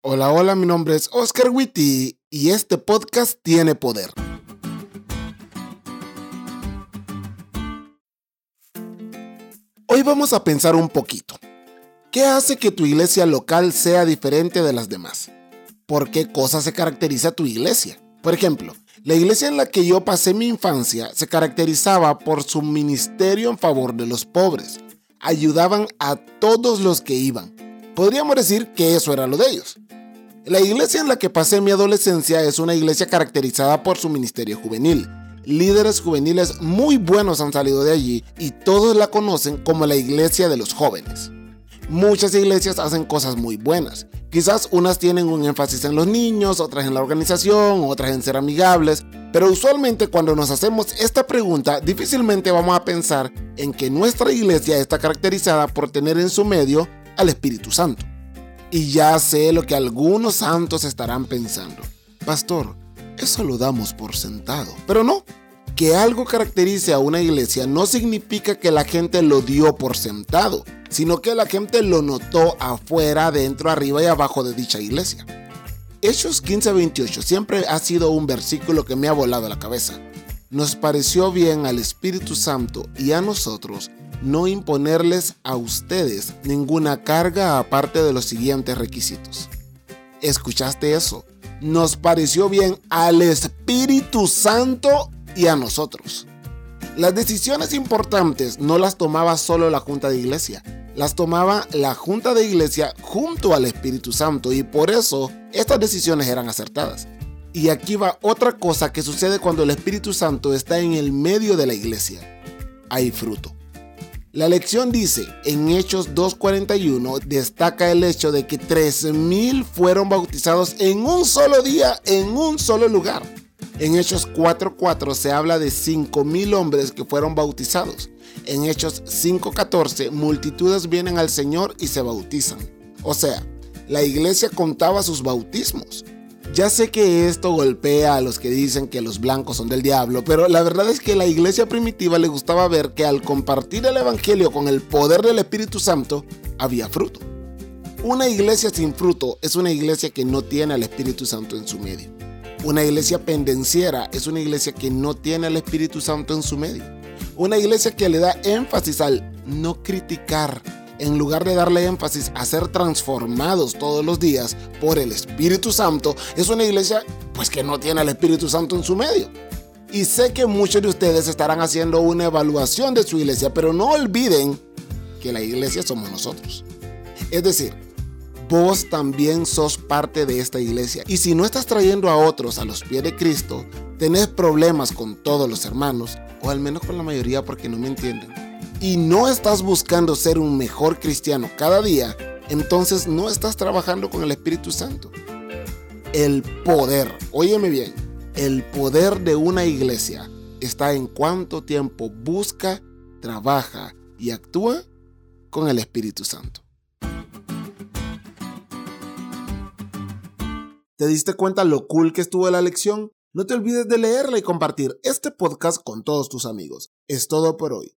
Hola, hola, mi nombre es Oscar Witty y este podcast tiene poder. Hoy vamos a pensar un poquito. ¿Qué hace que tu iglesia local sea diferente de las demás? ¿Por qué cosa se caracteriza tu iglesia? Por ejemplo, la iglesia en la que yo pasé mi infancia se caracterizaba por su ministerio en favor de los pobres. Ayudaban a todos los que iban. Podríamos decir que eso era lo de ellos. La iglesia en la que pasé mi adolescencia es una iglesia caracterizada por su ministerio juvenil. Líderes juveniles muy buenos han salido de allí y todos la conocen como la iglesia de los jóvenes. Muchas iglesias hacen cosas muy buenas. Quizás unas tienen un énfasis en los niños, otras en la organización, otras en ser amigables, pero usualmente cuando nos hacemos esta pregunta difícilmente vamos a pensar en que nuestra iglesia está caracterizada por tener en su medio al Espíritu Santo. Y ya sé lo que algunos santos estarán pensando. Pastor, eso lo damos por sentado. Pero no, que algo caracterice a una iglesia no significa que la gente lo dio por sentado, sino que la gente lo notó afuera, dentro, arriba y abajo de dicha iglesia. Hechos 15:28 siempre ha sido un versículo que me ha volado la cabeza. Nos pareció bien al Espíritu Santo y a nosotros no imponerles a ustedes ninguna carga aparte de los siguientes requisitos. ¿Escuchaste eso? Nos pareció bien al Espíritu Santo y a nosotros. Las decisiones importantes no las tomaba solo la Junta de Iglesia, las tomaba la Junta de Iglesia junto al Espíritu Santo y por eso estas decisiones eran acertadas. Y aquí va otra cosa que sucede cuando el Espíritu Santo está en el medio de la iglesia. Hay fruto. La lección dice, en Hechos 2.41 destaca el hecho de que 3.000 fueron bautizados en un solo día, en un solo lugar. En Hechos 4.4 se habla de 5.000 hombres que fueron bautizados. En Hechos 5.14 multitudes vienen al Señor y se bautizan. O sea, la iglesia contaba sus bautismos. Ya sé que esto golpea a los que dicen que los blancos son del diablo, pero la verdad es que la iglesia primitiva le gustaba ver que al compartir el Evangelio con el poder del Espíritu Santo, había fruto. Una iglesia sin fruto es una iglesia que no tiene al Espíritu Santo en su medio. Una iglesia pendenciera es una iglesia que no tiene al Espíritu Santo en su medio. Una iglesia que le da énfasis al no criticar, en lugar de darle énfasis a ser transformados todos los días por el Espíritu Santo, es una iglesia pues que no tiene al Espíritu Santo en su medio. Y sé que muchos de ustedes estarán haciendo una evaluación de su iglesia, pero no olviden que la iglesia somos nosotros. Es decir, vos también sos parte de esta iglesia. Y si no estás trayendo a otros a los pies de Cristo, tenés problemas con todos los hermanos, o al menos con la mayoría porque no me entienden y no estás buscando ser un mejor cristiano cada día, entonces no estás trabajando con el Espíritu Santo. El poder, óyeme bien, el poder de una iglesia está en cuánto tiempo busca, trabaja y actúa con el Espíritu Santo. ¿Te diste cuenta lo cool que estuvo la lección? No te olvides de leerla y compartir este podcast con todos tus amigos. Es todo por hoy